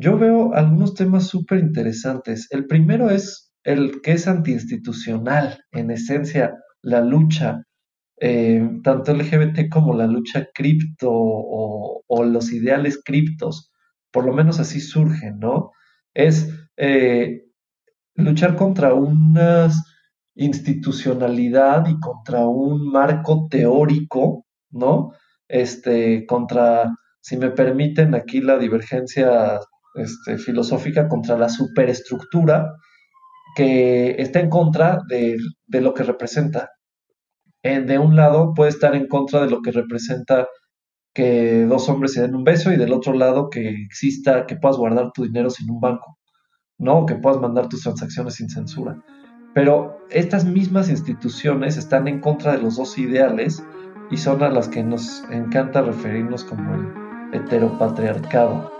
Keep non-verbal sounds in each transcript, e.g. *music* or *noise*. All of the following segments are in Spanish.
yo veo algunos temas súper interesantes. El primero es el que es antiinstitucional, en esencia, la lucha, eh, tanto LGBT como la lucha cripto o, los ideales criptos, por lo menos así surgen, ¿no? Es eh, luchar contra una institucionalidad y contra un marco teórico, ¿no? Este, contra, si me permiten aquí la divergencia este, filosófica, contra la superestructura que está en contra de, lo que representa. de un lado puede estar en contra de lo que representa que dos hombres se den un beso y del otro lado que exista, que puedas guardar tu dinero sin un banco, ¿no? Que puedas mandar tus transacciones sin censura. Pero estas mismas instituciones están en contra de los dos ideales y son a las que nos encanta referirnos como el heteropatriarcado.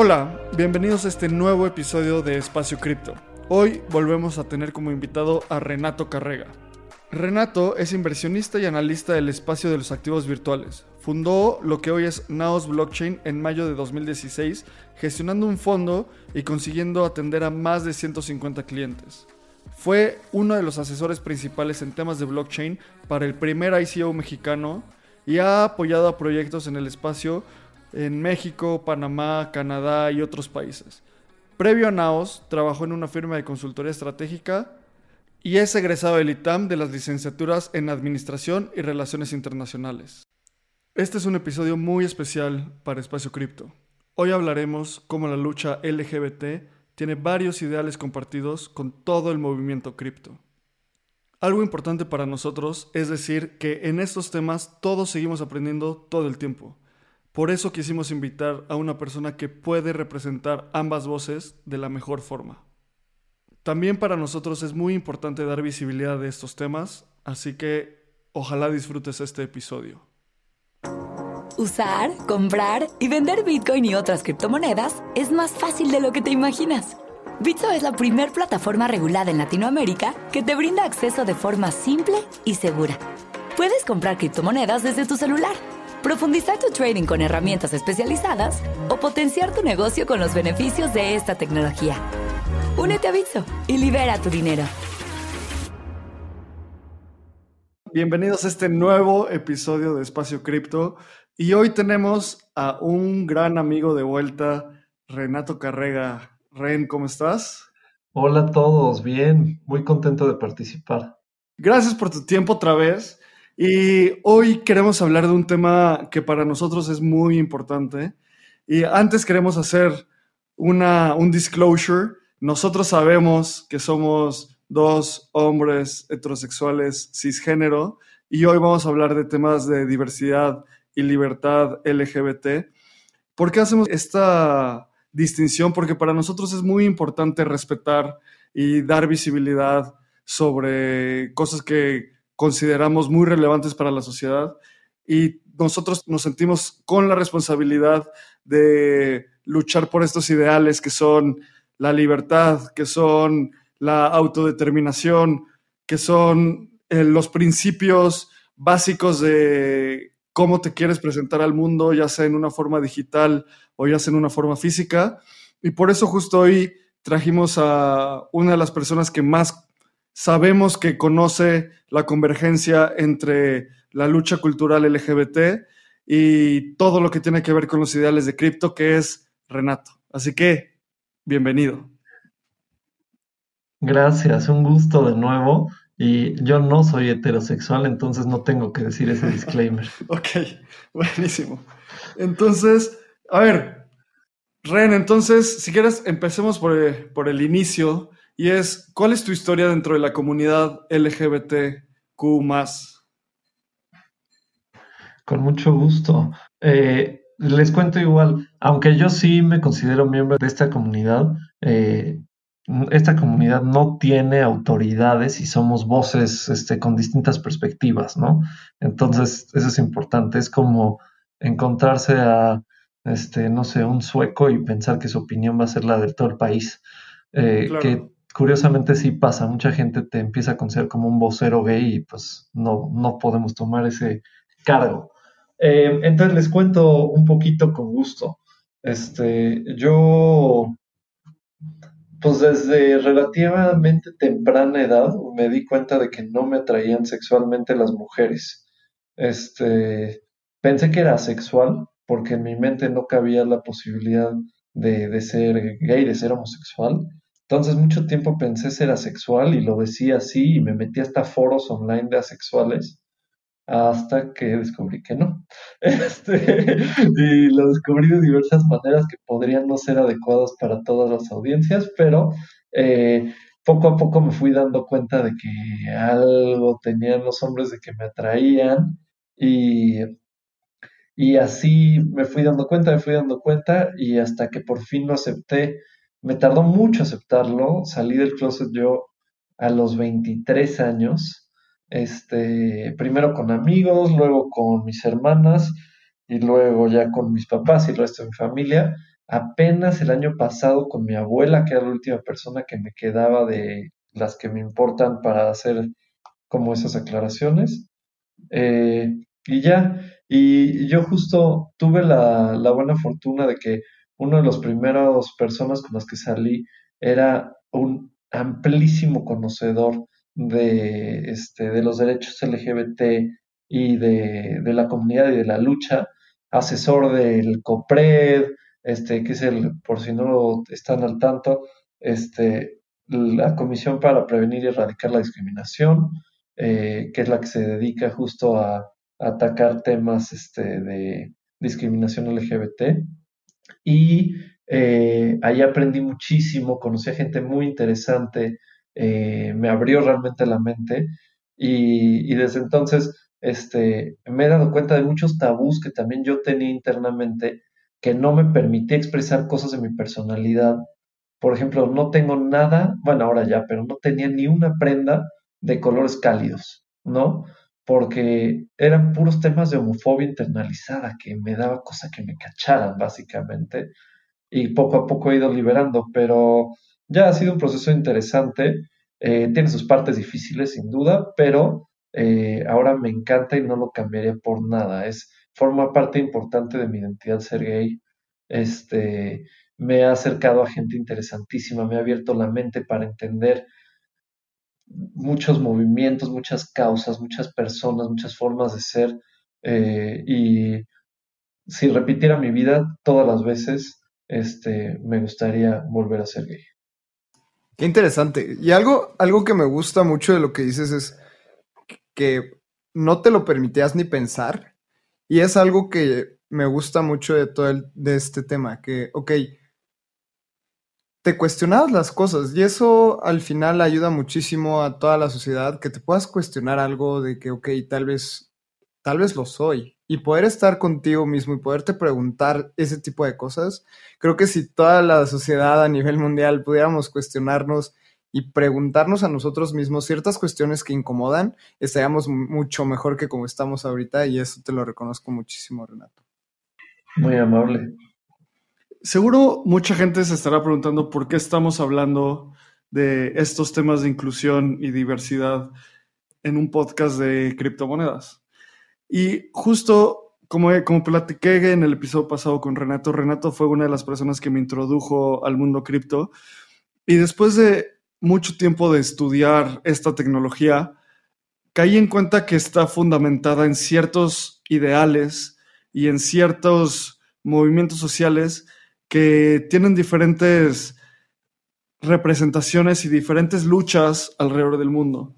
Hola, bienvenidos a este nuevo episodio de Espacio Cripto. Hoy volvemos a tener como invitado a Renato Carrega. Renato es inversionista y analista del espacio de los activos virtuales. Fundó lo que hoy es Naos Blockchain en mayo de 2016, gestionando un fondo y consiguiendo atender a más de 150 clientes. Fue uno de los asesores principales en temas de blockchain para el primer ICO mexicano y ha apoyado a proyectos en el espacio en México, Panamá, Canadá y otros países. Previo a Naos, trabajó en una firma de consultoría estratégica y es egresado del ITAM de las licenciaturas en Administración y Relaciones Internacionales. Este es un episodio muy especial para Espacio Cripto. Hoy hablaremos cómo la lucha LGBT tiene varios ideales compartidos con todo el movimiento cripto. Algo importante para nosotros es decir que en estos temas todos seguimos aprendiendo todo el tiempo. Por eso quisimos invitar a una persona que puede representar ambas voces de la mejor forma. También para nosotros es muy importante dar visibilidad de estos temas, así que ojalá disfrutes este episodio. Usar, comprar y vender Bitcoin y otras criptomonedas es más fácil de lo que te imaginas. Bitso es la primer plataforma regulada en Latinoamérica que te brinda acceso de forma simple y segura. Puedes comprar criptomonedas desde tu celular, profundizar tu trading con herramientas especializadas o potenciar tu negocio con los beneficios de esta tecnología. Únete a Bitso y libera tu dinero. Bienvenidos a este nuevo episodio de Espacio Cripto. Y hoy tenemos a un gran amigo de vuelta, Renato Carrega. Ren, ¿cómo estás? Hola a todos, bien, muy contento de participar. Gracias por tu tiempo otra vez. Y hoy queremos hablar de un tema que para nosotros es muy importante. Y antes queremos hacer una, un disclosure nosotros sabemos que somos dos hombres heterosexuales cisgénero y hoy vamos a hablar de temas de diversidad y libertad LGBT. ¿Por qué hacemos esta distinción? Porque para nosotros es muy importante respetar y dar visibilidad sobre cosas que consideramos muy relevantes para la sociedad y nosotros nos sentimos con la responsabilidad de luchar por estos ideales que son la libertad, que son la autodeterminación, que son eh, los principios básicos de cómo te quieres presentar al mundo, ya sea en una forma digital o ya sea en una forma física. Y por eso justo hoy trajimos a una de las personas que más sabemos que conoce la convergencia entre la lucha cultural LGBT y todo lo que tiene que ver con los ideales de cripto, que es Renato. Así que bienvenido. Gracias, un gusto de nuevo. Y yo no soy heterosexual, entonces no tengo que decir ese disclaimer. *laughs* ok, buenísimo. Entonces, a ver, Ren, entonces, si quieres, empecemos por, por, el inicio. Y es, ¿cuál es tu historia dentro de la comunidad LGBTQ? Con mucho gusto. Eh, les cuento igual, aunque yo sí me considero miembro de esta comunidad, eh, esta comunidad no tiene autoridades y somos voces este, con distintas perspectivas, ¿no? Entonces, eso es importante. Es como encontrarse a, este, no sé, un sueco y pensar que su opinión va a ser la de todo el país. Eh, que curiosamente sí pasa. Mucha gente te empieza a conocer como un vocero gay y pues no, no podemos tomar ese cargo. Eh, entonces les cuento un poquito con gusto. Este, yo pues desde relativamente temprana edad me di cuenta de que no me atraían sexualmente las mujeres. Este, pensé que era asexual porque en mi mente no cabía la posibilidad de, de ser gay, de ser homosexual. Entonces mucho tiempo pensé ser asexual y lo decía así y me metí hasta foros online de asexuales hasta que descubrí que no. *laughs* Este, y lo descubrí de diversas maneras que podrían no ser adecuadas para todas las audiencias, pero eh, poco a poco me fui dando cuenta de que algo tenían los hombres de que me atraían y, y así me fui dando cuenta, me fui dando cuenta y hasta que por fin lo acepté, me tardó mucho aceptarlo, salí del closet yo a los 23 años este, primero con amigos, luego con mis hermanas y luego ya con mis papás y el resto de mi familia. Apenas el año pasado con mi abuela, que era la última persona que me quedaba de las que me importan para hacer como esas aclaraciones. Eh, y ya, y yo justo tuve la, la buena fortuna de que uno de los primeros personas con las que salí era un amplísimo conocedor de, este, de los derechos LGBT y de, de, la comunidad y de la lucha, asesor del COPRED, este, que es el, por si no están al tanto, este, la Comisión para Prevenir y Erradicar la Discriminación, eh, que es la que se dedica justo a, a atacar temas este, de discriminación LGBT. Y eh, ahí aprendí muchísimo, conocí a gente muy interesante, eh, me abrió realmente la mente y, desde entonces este, me he dado cuenta de muchos tabús que también yo tenía internamente que no me permitía expresar cosas de mi personalidad. Por ejemplo, no tengo nada, bueno, ahora ya, pero no tenía ni una prenda de colores cálidos, ¿no? Porque eran puros temas de homofobia internalizada que me daba cosa que me cacharan, básicamente. Y poco a poco he ido liberando, pero ya ha sido un proceso interesante, eh, tiene sus partes difíciles sin duda, pero eh, ahora me encanta y no lo cambiaría por nada. Es, forma parte importante de mi identidad ser gay. Este, me ha acercado a gente interesantísima, me ha abierto la mente para entender muchos movimientos, muchas causas, muchas personas, muchas formas de ser. Eh, y si repitiera mi vida todas las veces, este, me gustaría volver a ser gay. Qué interesante. Y algo, algo que me gusta mucho de lo que dices es que no te lo permitías ni pensar. Y es algo que me gusta mucho de todo el, de este tema, que, ok, te cuestionabas las cosas y eso al final ayuda muchísimo a toda la sociedad, que te puedas cuestionar algo de que, ok, tal vez, tal vez lo soy, y poder estar contigo mismo y poderte preguntar ese tipo de cosas, creo que si toda la sociedad a nivel mundial pudiéramos cuestionarnos y preguntarnos a nosotros mismos ciertas cuestiones que incomodan, estaríamos mucho mejor que como estamos ahorita y eso te lo reconozco muchísimo, Renato. Muy amable. Seguro mucha gente se estará preguntando por qué estamos hablando de estos temas de inclusión y diversidad en un podcast de criptomonedas. Y justo como, como platiqué en el episodio pasado con Renato, Renato fue una de las personas que me introdujo al mundo cripto. Y después de mucho tiempo de estudiar esta tecnología, caí en cuenta que está fundamentada en ciertos ideales y en ciertos movimientos sociales que tienen diferentes representaciones y diferentes luchas alrededor del mundo.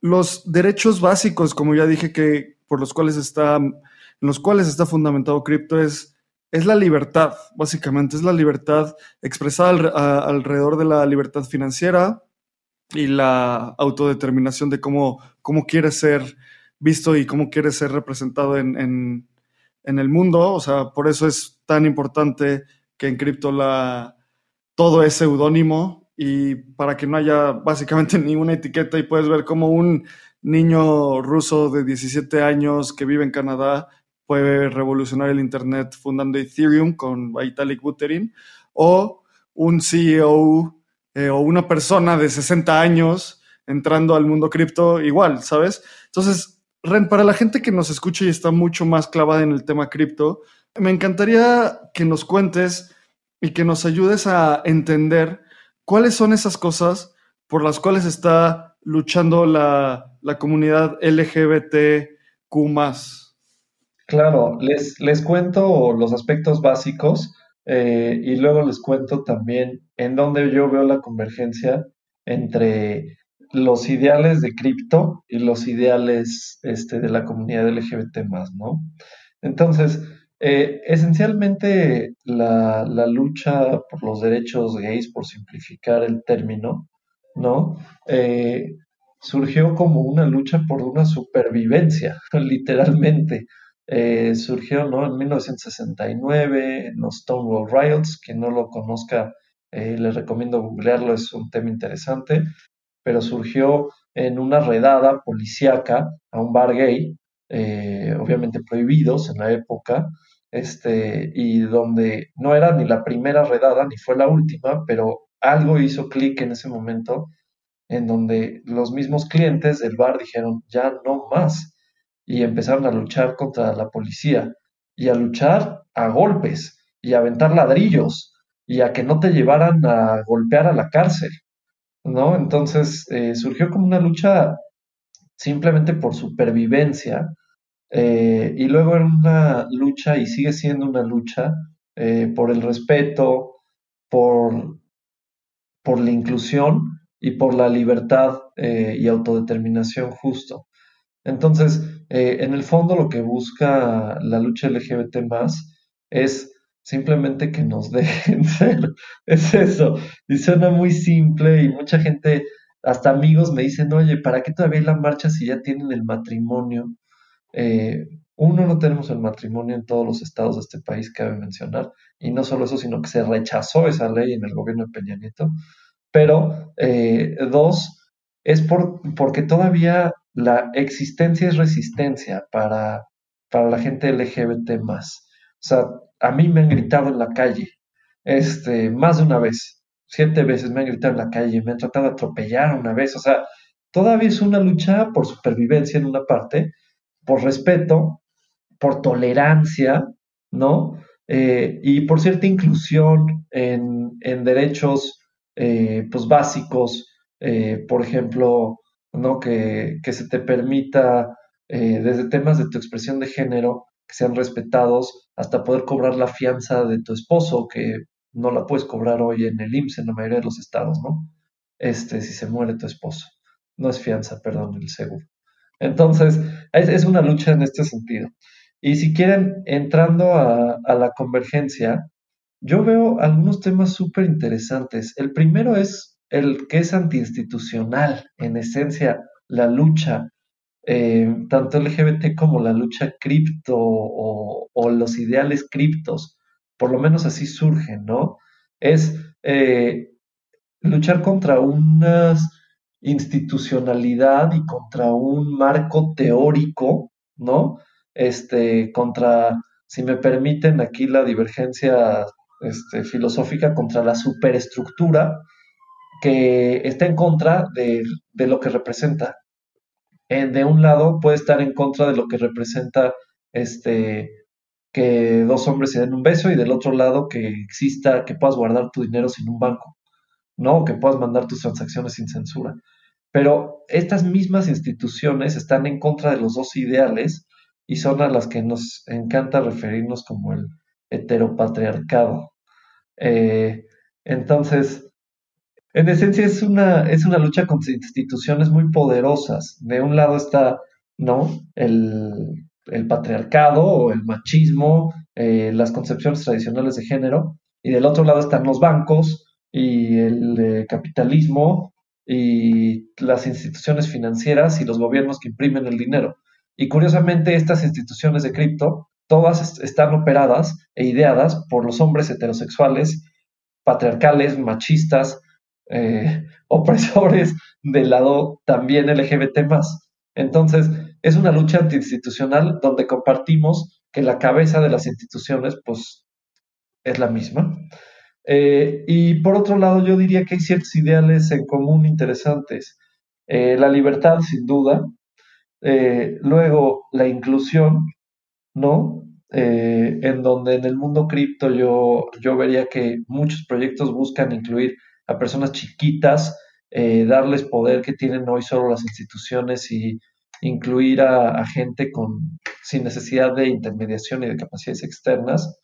Los derechos básicos, como ya dije, que por los cuales está, en los cuales está fundamentado cripto es, es la libertad, básicamente, es la libertad expresada alrededor de la libertad financiera y la autodeterminación de cómo, cómo quiere ser visto y cómo quiere ser representado en, en, en el mundo. O sea, por eso es tan importante que en cripto la, todo es seudónimo y para que no haya básicamente *laughs* ninguna etiqueta y puedes ver como un niño ruso de 17 años que vive en Canadá puede revolucionar el Internet fundando Ethereum con Vitalik Buterin, o un CEO eh, o una persona de 60 años entrando al mundo cripto igual, ¿sabes? Entonces, Ren, para la gente que nos escucha y está mucho más clavada en el tema cripto, me encantaría que nos cuentes y que nos ayudes a entender cuáles son esas cosas por las cuales está luchando la, la comunidad LGBTQ. Claro, les, les cuento los aspectos básicos eh, y luego les cuento también en dónde yo veo la convergencia entre los ideales de cripto y los ideales este, de la comunidad LGBT ¿no? Entonces, eh, esencialmente la, la, lucha por los derechos gays, por simplificar el término, ¿no? Eh, surgió como una lucha por una supervivencia, *laughs* literalmente. Eh, surgió ¿no? en 1969 en los Stonewall Riots. Quien no lo conozca, eh, les recomiendo googlearlo, es un tema interesante. Pero surgió en una redada policíaca a un bar gay, eh, obviamente prohibidos en la época, este, y donde no era ni la primera redada ni fue la última, pero algo hizo clic en ese momento en donde los mismos clientes del bar dijeron, ya no más y empezaron a luchar contra la policía y a luchar a golpes y a aventar ladrillos y a que no te llevaran a golpear a la cárcel, ¿no? Entonces eh, surgió como una lucha simplemente por supervivencia eh, y luego era una lucha y sigue siendo una lucha eh, por el respeto, por, por la inclusión y por la libertad y autodeterminación justo. Entonces, en el fondo lo que busca la lucha LGBT más es simplemente que nos *laughs* dejen ser. Es eso. Y suena muy simple y mucha gente, hasta amigos me dicen, oye, ¿para qué todavía hay la marcha si ya tienen el matrimonio? Eh, uno, no tenemos el matrimonio en todos los estados de este país, cabe mencionar. Y no solo eso, sino que se rechazó esa ley en el gobierno de Peña Nieto. Pero, eh, dos, es por, porque todavía la existencia es resistencia para, para la gente LGBT más. Sea, a mí me han gritado en la calle, este, más de una vez, siete veces me han gritado en la calle, me han tratado de atropellar una vez, o sea, todavía es una lucha por supervivencia en una parte, por respeto, por tolerancia, ¿no? Eh, y por cierta inclusión en, derechos eh, pues básicos, eh, por ejemplo, ¿no? Que, que se te permita, desde temas de tu expresión de género, que sean respetados, hasta poder cobrar la fianza de tu esposo, que no la puedes cobrar hoy en el IMSS en la mayoría de los estados, ¿no? Este, si se muere tu esposo. No es fianza, perdón, el seguro. Entonces, es, una lucha en este sentido. Y si quieren, entrando a, a la convergencia, yo veo algunos temas súper interesantes. El primero es el que es antiinstitucional, en esencia, la lucha, eh, tanto LGBT como la lucha cripto o, los ideales criptos, por lo menos así surgen, ¿no? Es eh, luchar contra una institucionalidad y contra un marco teórico, ¿no? Este, contra, si me permiten aquí la divergencia este, filosófica, contra la superestructura que está en contra de, lo que representa. De un lado puede estar en contra de lo que representa este que dos hombres se den un beso y del otro lado que exista, que puedas guardar tu dinero sin un banco, ¿no? Que puedas mandar tus transacciones sin censura. Pero estas mismas instituciones están en contra de los dos ideales y son a las que nos encanta referirnos como el heteropatriarcado. Eh, entonces, en esencia es una, es una lucha contra instituciones muy poderosas. De un lado está ¿no? el, patriarcado o el machismo, eh, las concepciones tradicionales de género, y del otro lado están los bancos y el eh, capitalismo y las instituciones financieras y los gobiernos que imprimen el dinero. Y curiosamente estas instituciones de cripto, todas están operadas e ideadas por los hombres heterosexuales, patriarcales, machistas, eh, opresores del lado también LGBT más. Entonces, es una lucha antiinstitucional donde compartimos que la cabeza de las instituciones, pues, es la misma. Eh, y por otro lado, yo diría que hay ciertos ideales en común interesantes. Eh, la libertad, sin duda. luego, la inclusión, ¿no? en donde en el mundo cripto yo, yo vería que muchos proyectos buscan incluir a personas chiquitas, eh, darles poder que tienen hoy solo las instituciones y incluir a, gente con, sin necesidad de intermediación y de capacidades externas.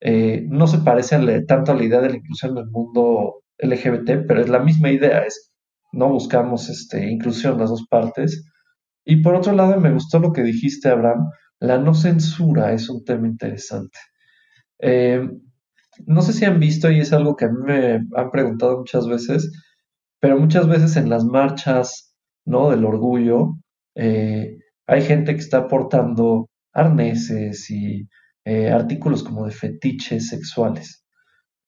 Eh, no se parece tanto a la idea de la inclusión en el mundo LGBT, pero es la misma idea, es no buscamos este, inclusión las dos partes. Y por otro lado, me gustó lo que dijiste, Abraham, la no censura es un tema interesante. Eh, no sé si han visto, y es algo que a mí me han preguntado muchas veces, pero muchas veces en las marchas, ¿no? Del orgullo, eh, hay gente que está portando arneses y eh, artículos como de fetiches sexuales.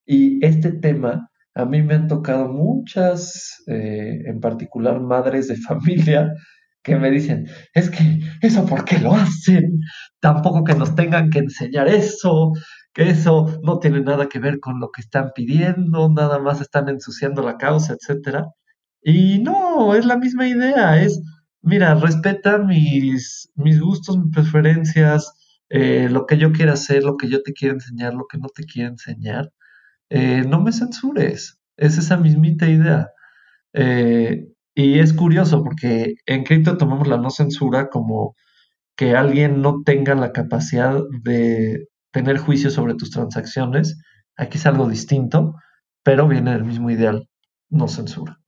Y este tema, a mí me han tocado muchas, eh, en particular madres de *laughs* familia, que me dicen, es que eso por qué lo hacen, tampoco que nos tengan que enseñar eso, que eso no tiene nada que ver con lo que están pidiendo, nada más están ensuciando la causa, etcétera. Y no, es la misma idea, es, mira, respeta mis, mis gustos, mis preferencias, eh, lo que yo quiera hacer, lo que yo te quiero enseñar, lo que no te quiero enseñar. Eh, no me censures, es esa mismita idea. Eh, y es curioso porque en cripto tomamos la no censura como que alguien no tenga la capacidad de tener juicio sobre tus transacciones. Aquí es algo distinto, pero viene del mismo ideal, no censura.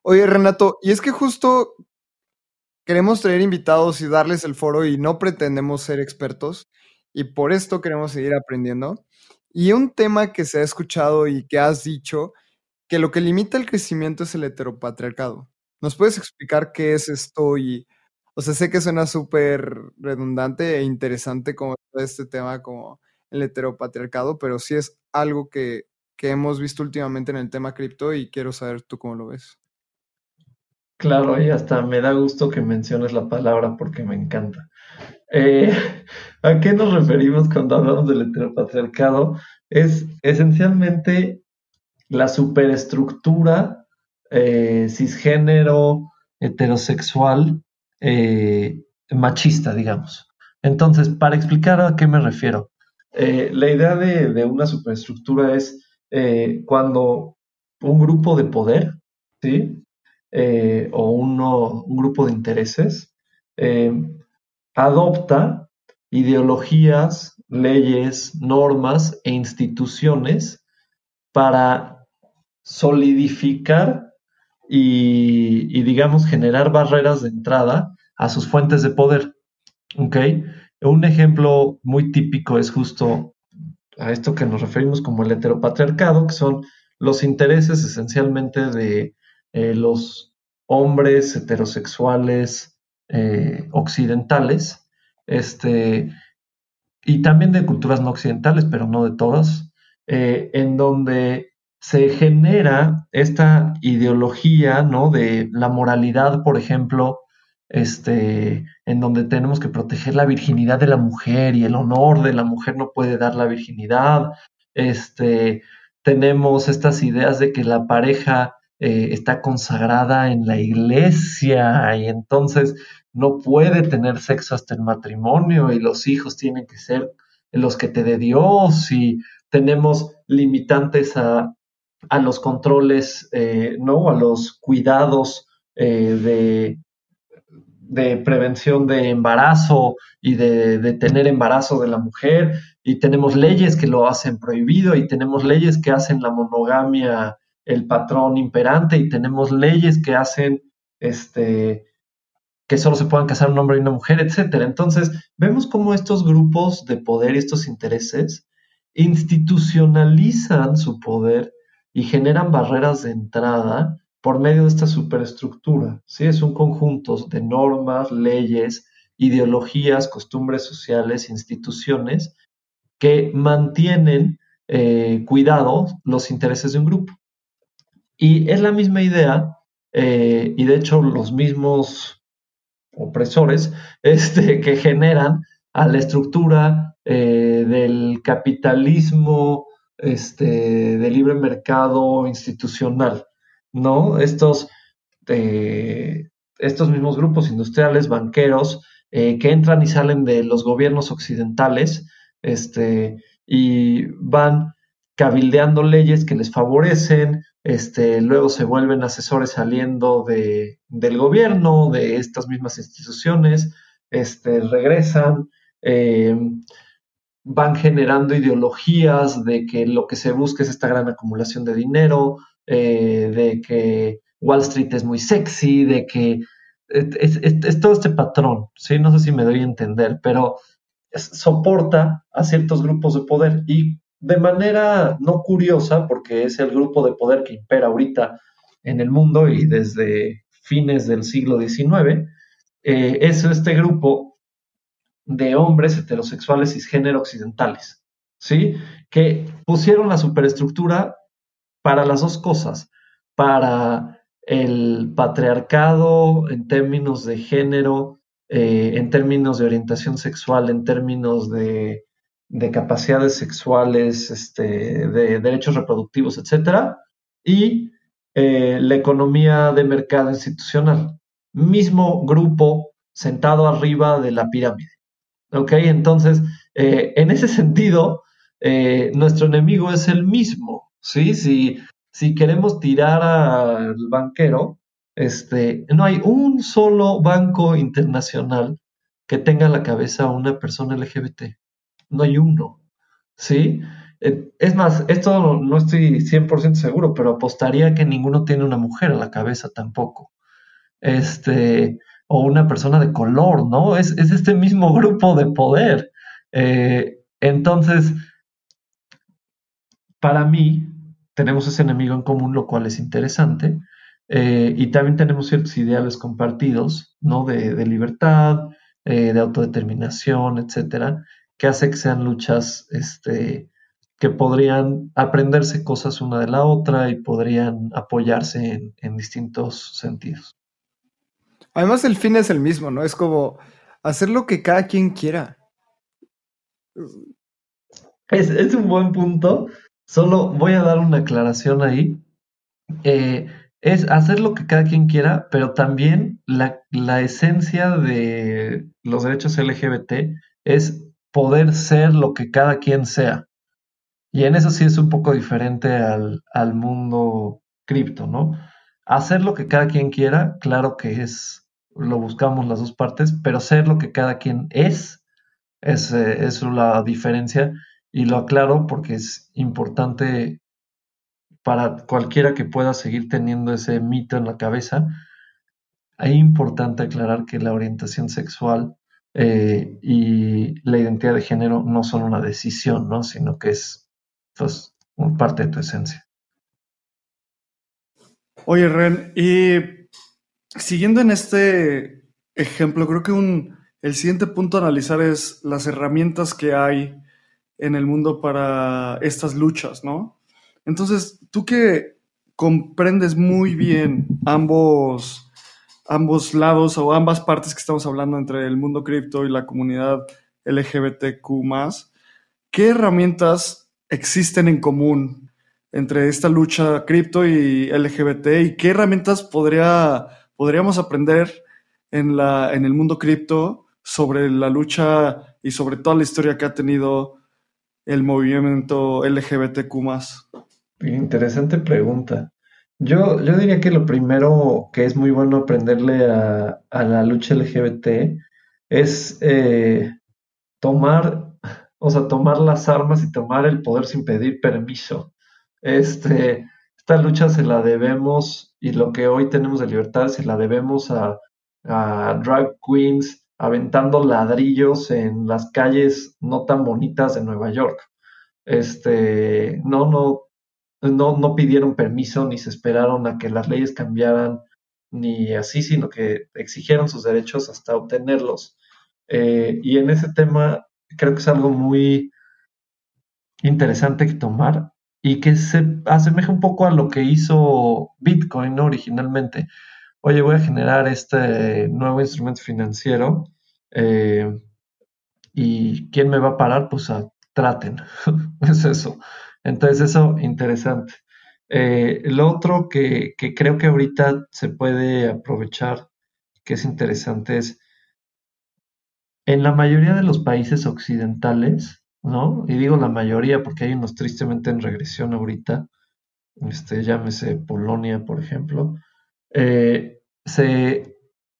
Oye, Renato, y es que justo queremos traer invitados y darles el foro y no pretendemos ser expertos y por esto queremos seguir aprendiendo. Y un tema que se ha escuchado y que has dicho, que lo que limita el crecimiento es el heteropatriarcado. ¿Nos puedes explicar qué es esto y o sea, sé que suena súper redundante e interesante como este tema como el heteropatriarcado, pero sí es algo que, hemos visto últimamente en el tema cripto y quiero saber tú cómo lo ves. Claro, y hasta me da gusto que menciones la palabra porque me encanta. Eh, *laughs* ¿A qué nos referimos cuando hablamos del heteropatriarcado? Es esencialmente la superestructura eh, cisgénero heterosexual eh, machista, digamos. Entonces, para explicar a qué me refiero, eh, la idea de, una superestructura es eh, cuando un grupo de poder, ¿sí? o un grupo de intereses, adopta ideologías, leyes, normas e instituciones para solidificar y, digamos, generar barreras de entrada a sus fuentes de poder. Un ejemplo muy típico es justo a esto que nos referimos como el heteropatriarcado, que son los intereses esencialmente de eh, los hombres heterosexuales eh, occidentales, este, y también de culturas no occidentales, pero no de todas, eh, en donde se genera esta ideología, ¿no? De la moralidad, por ejemplo, este, en donde tenemos que proteger la virginidad de la mujer y el honor de la mujer no puede dar la virginidad. Este, tenemos estas ideas de que la pareja eh, está consagrada en la iglesia y entonces no puede tener sexo hasta el matrimonio y los hijos tienen que ser los que te dé Dios y tenemos limitantes a a los controles, eh, ¿no? A los cuidados eh, de, de, prevención de embarazo y de, de, tener embarazo de la mujer, y tenemos leyes que lo hacen prohibido, y tenemos leyes que hacen la monogamia el patrón imperante, y tenemos leyes que hacen este que solo se puedan casar un hombre y una mujer, etcétera. Entonces, vemos cómo estos grupos de poder y estos intereses institucionalizan su poder y generan barreras de entrada por medio de esta superestructura. ¿sí? Es un conjunto de normas, leyes, ideologías, costumbres sociales, instituciones que mantienen eh, cuidados los intereses de un grupo. Y es la misma idea, eh, y de hecho los mismos opresores *laughs* este, que generan a la estructura eh, del capitalismo este, de libre mercado institucional, ¿no? Estos, eh, estos mismos grupos industriales, banqueros, que entran y salen de los gobiernos occidentales, este, y van cabildeando leyes que les favorecen, este, luego se vuelven asesores saliendo de, del gobierno, de estas mismas instituciones, este, regresan, eh, van generando ideologías de que lo que se busca es esta gran acumulación de dinero, eh, de que Wall Street es muy sexy, de que es, todo este patrón, ¿sí? No sé si me doy a entender, pero soporta a ciertos grupos de poder y de manera no curiosa, porque es el grupo de poder que impera ahorita en el mundo y desde fines del siglo XIX, eh, es este grupo de hombres heterosexuales cisgénero occidentales, ¿sí? Que pusieron la superestructura para las dos cosas, para el patriarcado en términos de género, eh, en términos de orientación sexual, en términos de de capacidades sexuales, este, de derechos reproductivos, etcétera, y eh, la economía de mercado institucional. Mismo grupo sentado arriba de la pirámide. ¿Ok? Entonces, eh, en ese sentido, nuestro enemigo es el mismo. ¿Sí? Si, si queremos tirar al banquero, este, no hay un solo banco internacional que tenga a la cabeza a una persona LGBT no hay uno, ¿sí? Eh, es más, esto no estoy 100% seguro, pero apostaría que ninguno tiene una mujer a la cabeza tampoco. Este, o una persona de color, ¿no? Es, este mismo *laughs* grupo de poder. Eh, entonces, para mí, tenemos ese enemigo en común, lo cual es interesante. Eh, y también tenemos ciertos ideales compartidos, ¿no? De, de libertad, de autodeterminación, etcétera, que hace que sean luchas este, que podrían aprenderse cosas una de la otra y podrían apoyarse en, distintos sentidos. Además, el fin es el mismo, ¿no? Es como hacer lo que cada quien quiera. Es, un buen punto. Solo voy a dar una aclaración ahí. Eh, es hacer lo que cada quien quiera, pero también la, esencia de los derechos LGBT es poder ser lo que cada quien sea. Y en eso sí es un poco diferente al, mundo cripto, ¿no? Hacer lo que cada quien quiera, claro que es, lo buscamos las dos partes, pero ser lo que cada quien es, es, eh, es la diferencia. Y lo aclaro porque es importante para cualquiera que pueda seguir teniendo ese mito en la cabeza. Es importante aclarar que la orientación sexual eh, y la identidad de género no son una decisión, ¿no? sino que es pues, parte de tu esencia. Oye, Ren, y siguiendo en este ejemplo, creo que un, el siguiente punto a analizar es las herramientas que hay en el mundo para estas luchas, ¿no? Entonces, tú que comprendes muy bien ambos ambos lados o ambas partes que estamos hablando entre el mundo cripto y la comunidad LGBTQ ¿qué herramientas existen en común entre esta lucha cripto y LGBT y qué herramientas podría, podríamos aprender en, la, en el mundo cripto sobre la lucha y sobre toda la historia que ha tenido el movimiento LGBTQ Interesante pregunta. Yo, yo diría que lo primero que es muy bueno aprenderle a, la lucha LGBT es eh, tomar, o sea, tomar las armas y tomar el poder sin pedir permiso. Este, esta lucha se la debemos, y lo que hoy tenemos de libertad se la debemos a, a drag queens aventando ladrillos en las calles no tan bonitas de Nueva York. Este, no, no, no, no pidieron permiso ni se esperaron a que las leyes cambiaran ni así, sino que exigieron sus derechos hasta obtenerlos. Eh, y en ese tema creo que es algo muy interesante que tomar y que se asemeja un poco a lo que hizo Bitcoin originalmente. Oye, voy a generar este nuevo instrumento financiero eh, y ¿quién me va a parar? Pues a, traten, *laughs* es eso. Entonces eso, interesante. Eh, lo otro que, que creo que ahorita se puede aprovechar, que es interesante, es en la mayoría de los países occidentales, ¿no? Y digo la mayoría porque hay unos tristemente en regresión ahorita, este, llámese Polonia, por ejemplo, eh, se,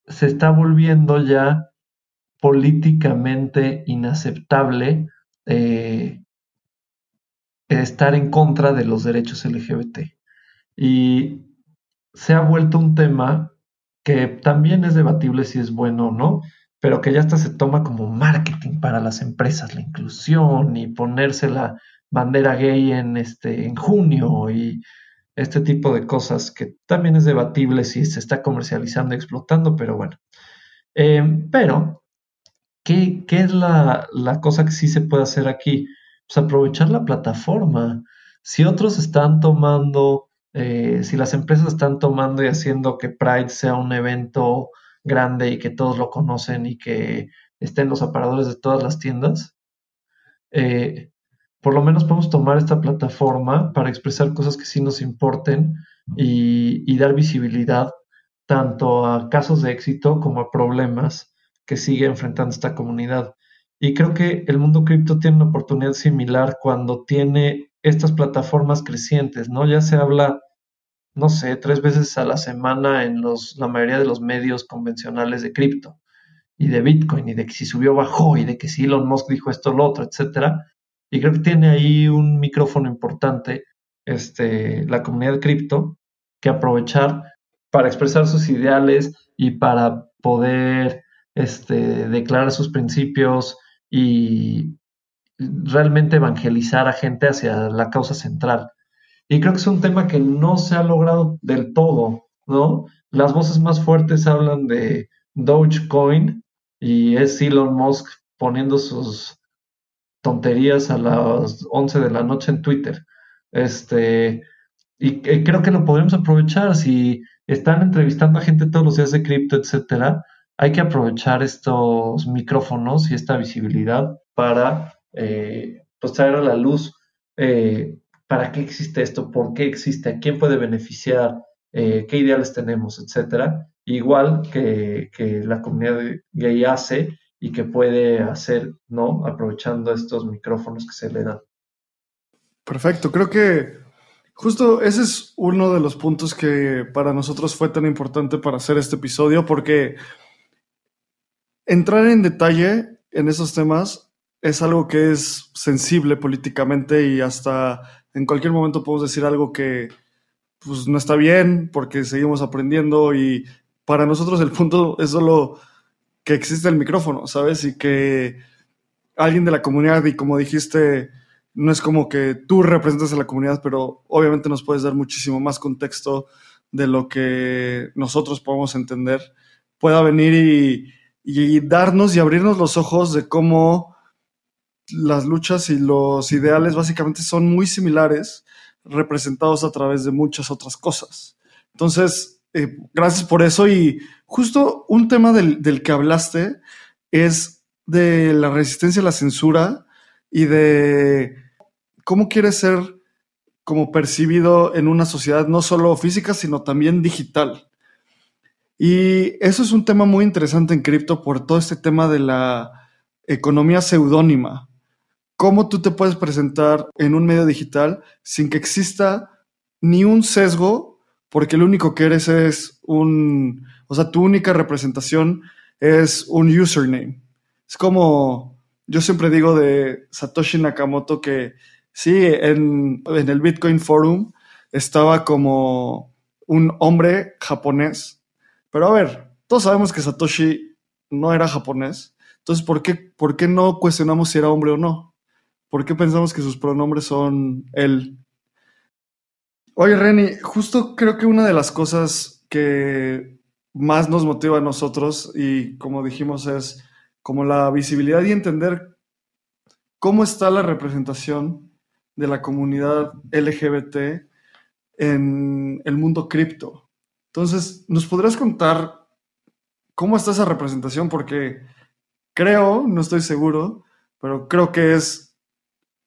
se está volviendo ya políticamente inaceptable eh, estar en contra de los derechos LGBT. Y se ha vuelto un tema que también es debatible si es bueno o no, pero que ya hasta se toma como marketing para las empresas, la inclusión y ponerse la bandera gay en, este, en junio y este tipo de cosas que también es debatible si se está comercializando explotando, pero bueno. Em, pero, ¿qué, es la, cosa que sí se puede hacer aquí? Pues aprovechar la plataforma. Si otros están tomando, eh, si las empresas están tomando y haciendo que Pride sea un evento grande y que todos lo conocen y que estén los aparadores de todas las tiendas, eh, por lo menos podemos tomar esta plataforma para expresar cosas que sí nos importen y, dar visibilidad tanto a casos de éxito como a problemas que sigue enfrentando esta comunidad. Y creo que el mundo cripto tiene una oportunidad similar cuando tiene estas plataformas crecientes, ¿no? Ya se habla no sé, tres veces a la semana en los, la mayoría de los medios convencionales de cripto y de Bitcoin y de que si subió bajó y de que si Elon Musk dijo esto lo otro, etcétera. Y creo que tiene ahí un micrófono importante este, la comunidad cripto que aprovechar para expresar sus ideales y para poder este, declarar sus principios y realmente evangelizar a gente hacia la causa central. Y creo que es un tema que no se ha logrado del todo, ¿no? Las voces más fuertes hablan de Dogecoin y es Elon Musk poniendo sus tonterías a las 11 de la noche en Twitter. Este, y, creo que lo podemos aprovechar. Si están entrevistando a gente todos los días de cripto, etcétera, hay que aprovechar estos micrófonos y esta visibilidad para eh, pues traer a la luz eh, para qué existe esto, por qué existe, a quién puede beneficiar, eh, qué ideales tenemos, etcétera. Igual que, la comunidad gay hace y que puede hacer, ¿no? Aprovechando estos micrófonos que se le dan. Perfecto, creo que justo ese es uno de los puntos que para nosotros fue tan importante para hacer este episodio, porque entrar en detalle en esos temas es algo que es sensible políticamente y hasta en cualquier momento podemos decir algo que pues, no está bien porque seguimos aprendiendo y para nosotros el punto es solo que existe el micrófono, ¿sabes? Y que alguien de la comunidad, y como dijiste, no es como que tú representas a la comunidad, pero obviamente nos puedes dar muchísimo más contexto de lo que nosotros podemos entender, pueda venir y, darnos y abrirnos los ojos de cómo las luchas y los ideales básicamente son muy similares, representados a través de muchas otras cosas. Entonces, eh, gracias por eso. Y justo un tema del, del, que hablaste es de la resistencia a la censura y de cómo quieres ser como percibido en una sociedad no solo física, sino también digital. Y eso es un tema muy interesante en cripto por todo este tema de la economía seudónima, cómo tú te puedes presentar en un medio digital sin que exista ni un sesgo, porque lo único que eres es un, o sea, tu única representación es un username. Es como, yo siempre digo de Satoshi Nakamoto que sí, en, en el Bitcoin Forum estaba como un hombre japonés, pero a ver, todos sabemos que Satoshi no era japonés, entonces, ¿por qué, ¿por qué no cuestionamos si era hombre o no? ¿Por qué pensamos que sus pronombres son él? Oye, Reni, justo creo que una de las cosas que más nos motiva a nosotros y como dijimos es como la visibilidad y entender cómo está la representación de la comunidad LGBT en el mundo cripto. Entonces, ¿nos podrías contar cómo está esa representación? Porque creo, no estoy seguro, pero creo que es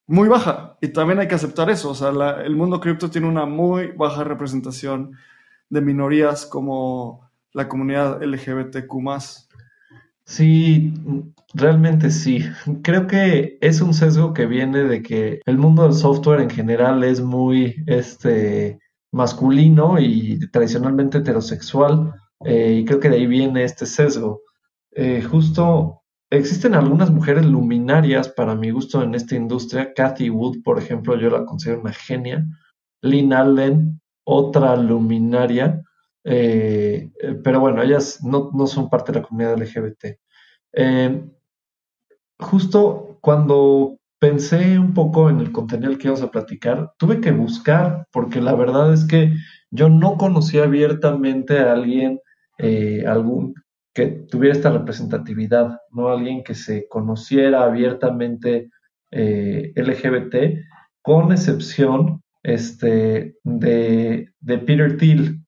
muy baja y también hay que aceptar eso. O sea, el mundo cripto tiene una muy baja representación de minorías como la comunidad LGBTQ. Sí, realmente sí. Creo que es un sesgo que viene de que el mundo del software en general es muy este, masculino y tradicionalmente heterosexual, eh, y creo que de ahí viene este sesgo. Eh, justo existen algunas mujeres luminarias para mi gusto en esta industria. Cathy Wood, por ejemplo, yo la considero una genia. Lynn Allen, otra luminaria. Eh, pero bueno, ellas no, son parte de la comunidad LGBT. Eh, justo cuando pensé un poco en el contenido que íbamos a platicar, tuve que buscar, porque la verdad es que yo no conocía abiertamente a alguien, eh, algún que tuviera esta representatividad, ¿no? Alguien que se conociera abiertamente LGBT, con excepción este, de, de Peter Thiel,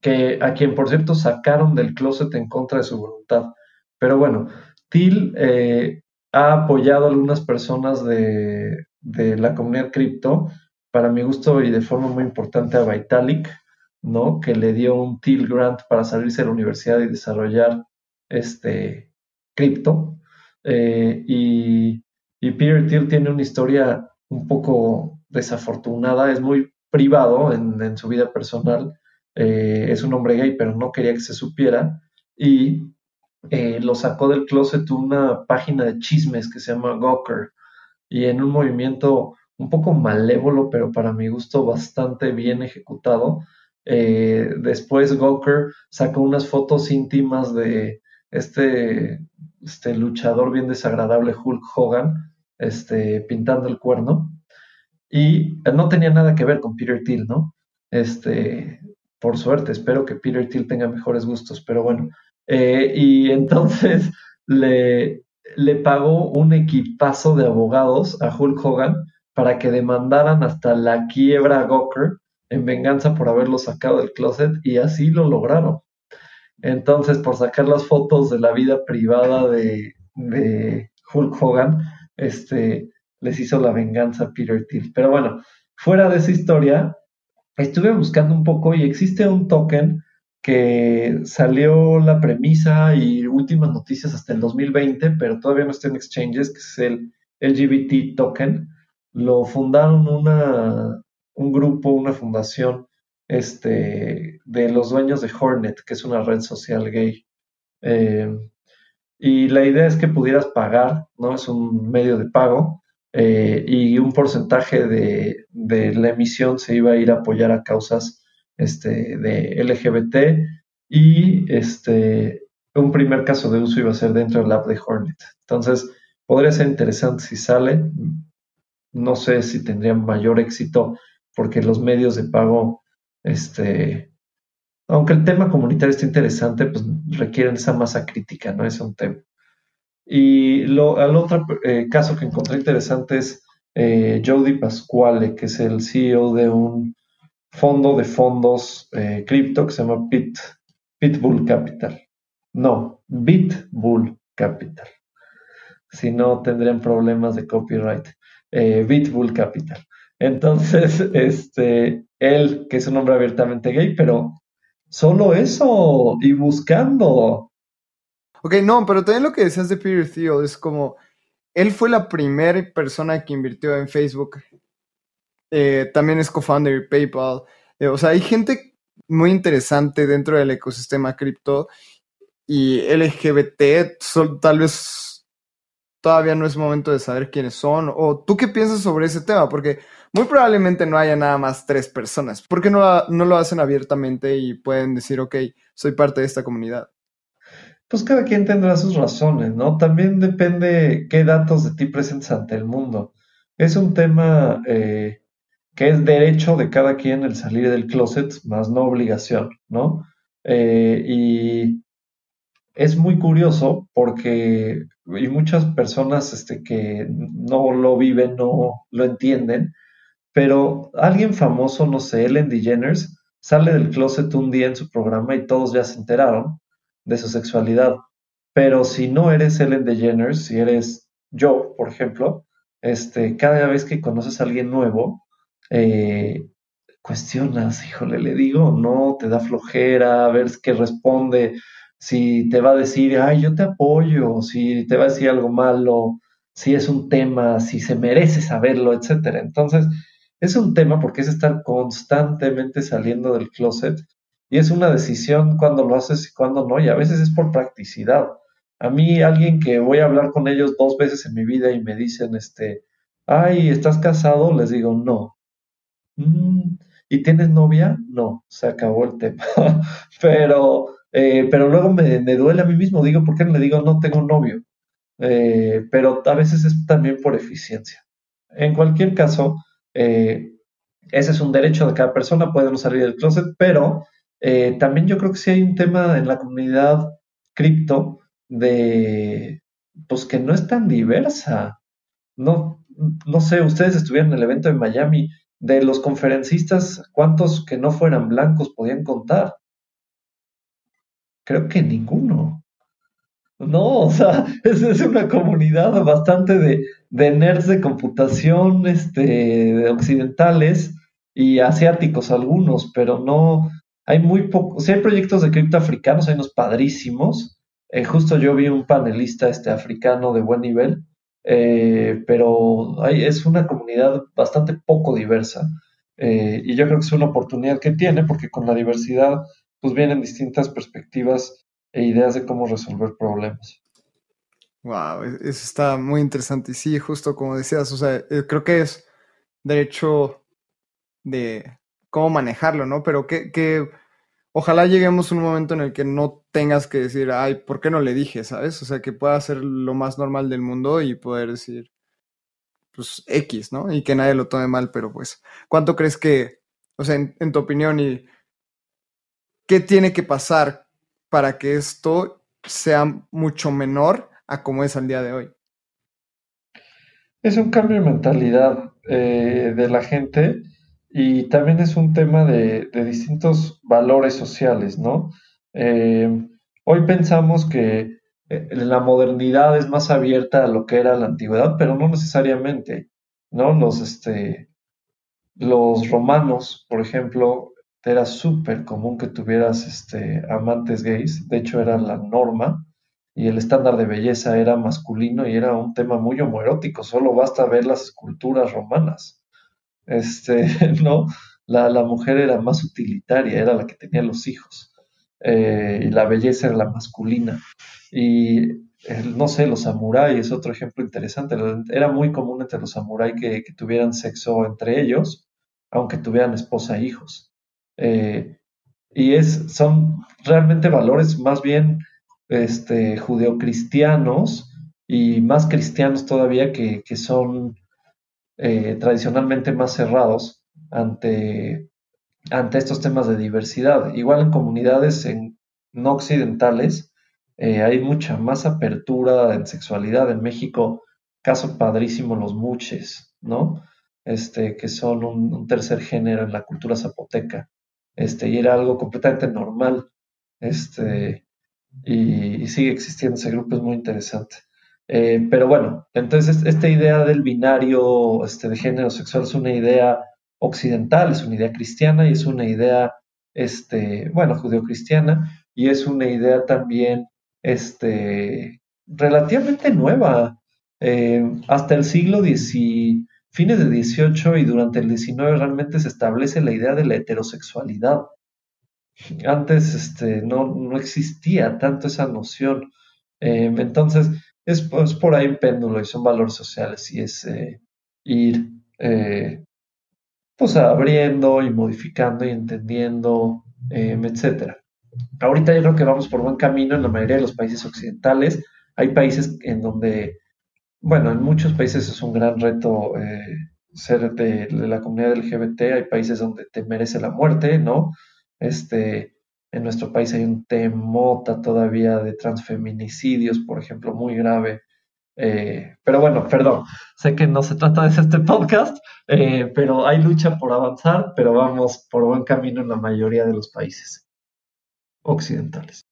que, a quien por cierto sacaron del closet en contra de su voluntad. Pero bueno, Thiel eh, ha apoyado a algunas personas de, la comunidad cripto, para mi gusto y de forma muy importante a Vitalik, ¿no? que le dio un Thiel Grant para salirse de la universidad y desarrollar este cripto. Eh, y, y Peter Thiel tiene una historia un poco desafortunada, es muy privado en, su vida personal, eh, es un hombre gay, pero no quería que se supiera, y eh, lo sacó del closet una página de chismes que se llama Gawker, y en un movimiento un poco malévolo, pero para mi gusto bastante bien ejecutado. Eh, después Gawker sacó unas fotos íntimas de este, este luchador bien desagradable Hulk Hogan, este, pintando el cuerno. Y no tenía nada que ver con Peter Thiel, ¿no? Este, por suerte, espero que Peter Thiel tenga mejores gustos, pero bueno. Eh, y *laughs* entonces le, pagó un equipazo de abogados a Hulk Hogan para que demandaran hasta la quiebra a Gawker en venganza por haberlo sacado del closet y así lo lograron. Entonces, por sacar las fotos de la vida privada de, de Hulk Hogan, este, les hizo la venganza a Peter Thiel. Pero bueno, fuera de esa historia, estuve buscando un poco y existe un token que salió la premisa y últimas noticias hasta el 2020, pero todavía no está en exchanges, que es el LGBT token. Lo fundaron una, un grupo, una fundación este, de los dueños de Hornet, que es una red social gay. Eh, y la idea es que pudieras pagar, ¿no? Es un medio de pago eh, y un porcentaje de, la emisión se iba a ir a apoyar a causas este, de LGBT y este, un primer caso de uso iba a ser dentro del app de Hornet. Entonces, podría ser interesante si sale. No sé si tendría mayor éxito porque los medios de pago, este, aunque el tema comunitario esté interesante, pues requieren esa masa crítica, ¿no? Es un tema. Y lo, el otro eh, caso que encontré interesante es eh, Jody Pasquale, que es el CEO de un fondo de fondos eh, cripto que se llama Pit, Pitbull Capital. No, Bitbull Capital. Si no, tendrían problemas de copyright. Eh, Bitbull Capital. Entonces, *laughs* este, él, que es un hombre abiertamente gay, pero solo eso, y buscando Ok, no, pero también lo que decías de Peter Thiel es como, él fue la primera persona que invirtió en Facebook. Eh, también es co-founder de PayPal. Eh, o sea, hay gente muy interesante dentro del ecosistema cripto y LGBT, tal vez todavía no es momento de saber quiénes son. ¿O tú qué piensas sobre ese tema? Porque muy probablemente no haya nada más tres personas. ¿Por qué no, no lo hacen abiertamente y pueden decir, ok, soy parte de esta comunidad? Pues cada quien tendrá sus razones, ¿no? También depende qué datos de ti presentes ante el mundo. Es un tema eh, que es derecho de cada quien el salir del closet, más no obligación, ¿no? Eh, y es muy curioso porque hay muchas personas este, que no lo viven, no lo entienden, pero alguien famoso, no sé, Ellen DeGeneres, sale del closet un día en su programa y todos ya se enteraron de su sexualidad. Pero si no eres Ellen DeGeneres, si eres yo, por ejemplo, este, cada vez que conoces a alguien nuevo, eh, cuestionas, híjole, le digo, no, te da flojera, a ver qué responde, si te va a decir, ay, yo te apoyo, si te va a decir algo malo, si es un tema, si se merece saberlo, etcétera. Entonces, es un tema porque es estar constantemente saliendo del closet y es una decisión cuando lo haces y cuando no, y a veces es por practicidad. A mí, alguien que voy a hablar con ellos dos veces en mi vida y me dicen, este, ay, ¿estás casado? Les digo, no. Mm, ¿Y tienes novia? No, se acabó el tema. *laughs* pero, eh, pero luego me, duele a mí mismo, digo, ¿por qué no le digo no tengo novio? Eh, pero a veces es también por eficiencia. En cualquier caso, eh, ese es un derecho de cada persona, puede no salir del closet, pero también yo creo que sí hay un tema en la comunidad cripto de, pues que no es tan diversa. No, no sé, ustedes estuvieron en el evento de Miami, de los conferencistas, ¿cuántos que no fueran blancos podían contar? Creo que ninguno. No, o sea, *laughs* es, una comunidad bastante de, de, nerds de computación, este, occidentales y asiáticos algunos, pero no, hay muy pocos, si hay proyectos de cripto africanos, hay unos padrísimos, eh, justo yo vi un panelista este, africano de buen nivel, eh, pero hay, es una comunidad bastante poco diversa. Eh, y yo creo que es una oportunidad que tiene, porque con la diversidad pues vienen distintas perspectivas e ideas de cómo resolver problemas. Wow, eso está muy interesante. Y sí, justo como decías, o sea, creo que es de hecho de cómo manejarlo, ¿no? Pero que, que ojalá lleguemos a un momento en el que no tengas que decir, ay, ¿por qué no le dije? ¿Sabes? O sea, que pueda ser lo más normal del mundo y poder decir, pues, X, ¿no? Y que nadie lo tome mal, pero pues, ¿cuánto crees que, o sea, en, tu opinión, y qué tiene que pasar para que esto sea mucho menor a como es al día de hoy? Es un cambio de mentalidad eh, de la gente y también es un tema de, distintos valores sociales, ¿no? Eh, hoy pensamos que eh, la modernidad es más abierta a lo que era la antigüedad, pero no necesariamente, ¿no? Los, este, los romanos, por ejemplo, era súper común que tuvieras este, amantes gays, de hecho era la norma, y el estándar de belleza era masculino y era un tema muy homoerótico, solo basta ver las esculturas romanas este, *laughs* ¿no? La, la, mujer era más utilitaria, era la que tenía los hijos, eh, y la belleza era la masculina. Y no sé, los samuráis es otro ejemplo interesante. Era muy común entre los samuráis que, tuvieran sexo entre ellos, aunque tuvieran esposa e hijos. Eh, y es, son realmente valores más bien este, judeocristianos y más cristianos todavía que, que son eh, tradicionalmente más cerrados ante, ante estos temas de diversidad. Igual en comunidades no occidentales eh, hay mucha más apertura en sexualidad. En México, caso padrísimo, los muches, ¿no? Este, que son un, tercer género en la cultura zapoteca. Este, y era algo completamente normal. Este, y sigue existiendo ese grupo, es muy interesante. Eh, pero bueno, entonces esta idea del binario este, de género sexual es una idea occidental, es una idea cristiana y es una idea, este, bueno, judeocristiana y es una idea también este, relativamente nueva. Eh, hasta el siglo XIX, fines del XVIII y durante el XIX realmente se establece la idea de la heterosexualidad. Antes este, no, no existía tanto esa noción. Eh, entonces, es, por ahí péndulo y son valores sociales y es eh, ir eh, pues abriendo y modificando y entendiendo, eh, etcétera. Ahorita yo creo que vamos por buen camino en la mayoría de los países occidentales. Hay países en donde, bueno, en muchos países es un gran reto ser de, de, la comunidad LGBT. Hay países donde te merece la muerte, ¿no? Este, en nuestro país hay un temota todavía de transfeminicidios, por ejemplo, muy grave. Eh, pero bueno, perdón, sé que no se trata de este podcast, eh, pero hay lucha por avanzar, pero vamos por buen camino en la mayoría de los países occidentales.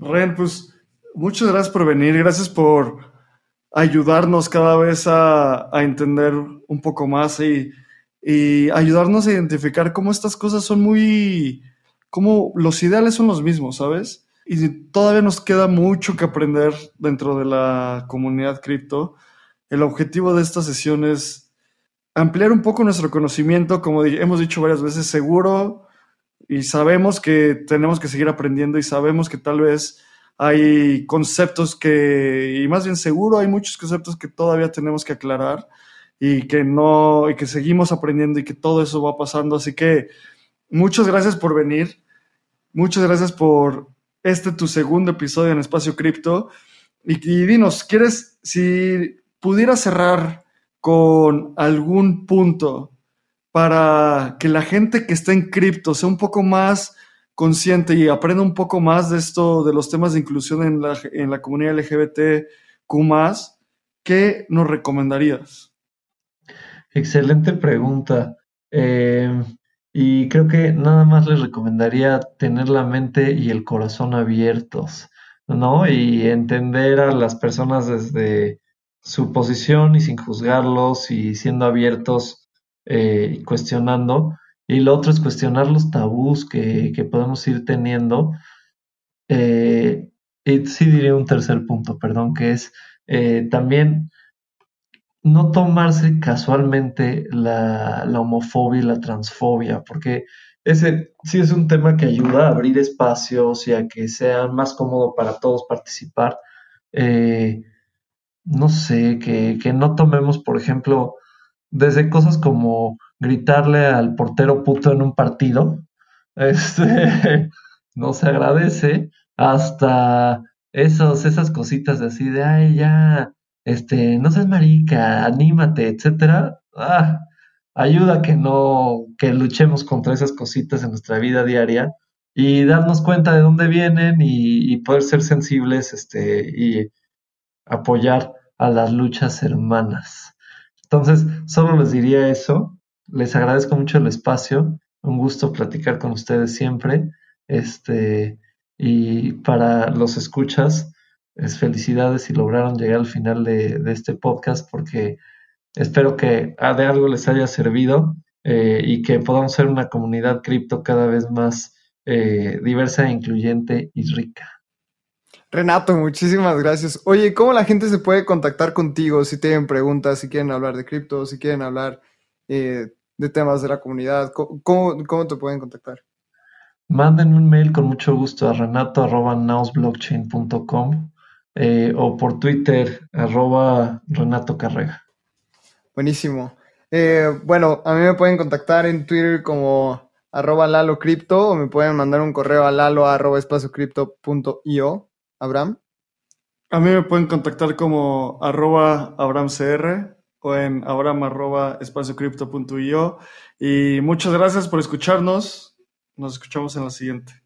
Ren, pues muchas gracias por venir, gracias por ayudarnos cada vez a, entender un poco más y, y, ayudarnos a identificar cómo estas cosas son muy, cómo los ideales son los mismos, ¿sabes? y todavía nos queda mucho que aprender dentro de la comunidad cripto. El objetivo de esta sesión es ampliar un poco nuestro conocimiento, como hemos dicho varias veces, seguro y sabemos que tenemos que seguir aprendiendo y sabemos que tal vez hay conceptos que, y más bien seguro, hay muchos conceptos que todavía tenemos que aclarar y que no, y que seguimos aprendiendo y que todo eso va pasando. Así que muchas gracias por venir. Muchas gracias por este tu segundo episodio en Espacio Cripto. Y, dinos, ¿quieres, si pudieras cerrar con algún punto para que la gente que está en cripto sea un poco más consciente y aprenda un poco más de esto, de los temas de inclusión en la, en la comunidad LGBTQ, ¿qué nos recomendarías? Excelente pregunta. Eh, y creo que nada más les recomendaría tener la mente y el corazón abiertos, ¿no? Y entender a las personas desde su posición y sin juzgarlos y siendo abiertos eh, y cuestionando. Y lo otro es cuestionar los tabús que, podemos ir teniendo. Eh, y sí diré un tercer punto, perdón, que es eh, también no tomarse casualmente la, homofobia y la transfobia, porque ese sí es un tema que ayuda a abrir espacios y a que sea más cómodo para todos participar. Eh, no sé, que, no tomemos, por ejemplo, desde cosas como gritarle al portero puto en un partido, *laughs* este, no se agradece, hasta esos, esas cositas así de, ay, ya, este, no seas marica, anímate, etcétera, ah, ayuda que no, que luchemos contra esas cositas en nuestra vida diaria y darnos cuenta de dónde vienen y, poder ser sensibles, este, y apoyar a las luchas hermanas. Entonces, solo les diría eso. Les agradezco mucho el espacio. Un gusto platicar con ustedes siempre. Este, y para los escuchas, es felicidades si lograron llegar al final de, este podcast porque espero que de algo les haya servido eh, y que podamos ser una comunidad cripto cada vez más eh, diversa, incluyente y rica. Renato, muchísimas gracias. Oye, ¿cómo la gente se puede contactar contigo si tienen preguntas, si quieren hablar de cripto, si quieren hablar eh, de temas de la comunidad? ¿Cómo, ¿Cómo, te pueden contactar? Manden un mail con mucho gusto a renato.nausblockchain.com eh, o por Twitter, arroba Renato Carrega. Buenísimo. Eh, bueno, a mí me pueden contactar en Twitter como arroba Lalo Crypto o me pueden mandar un correo a lalo arroba io. Abraham. A mí me pueden contactar como arroba abramcr o en abram arroba io. Y muchas gracias por escucharnos. Nos escuchamos en la siguiente.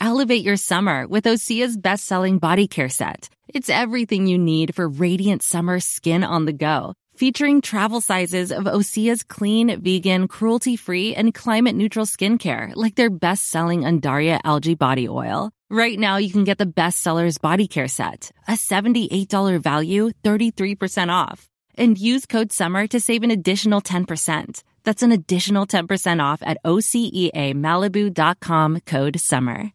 Elevate your summer with Osea's best-selling body care set. It's everything you need for radiant summer skin on the go. Featuring travel sizes of Osea's clean, vegan, cruelty-free, and climate-neutral skincare, like their best-selling Undaria algae body oil. Right now, you can get the bestsellers body care set, a $78 value, 33% off. And use code SUMMER to save an additional 10%. That's an additional 10% off at OCEAMalibu.com code SUMMER.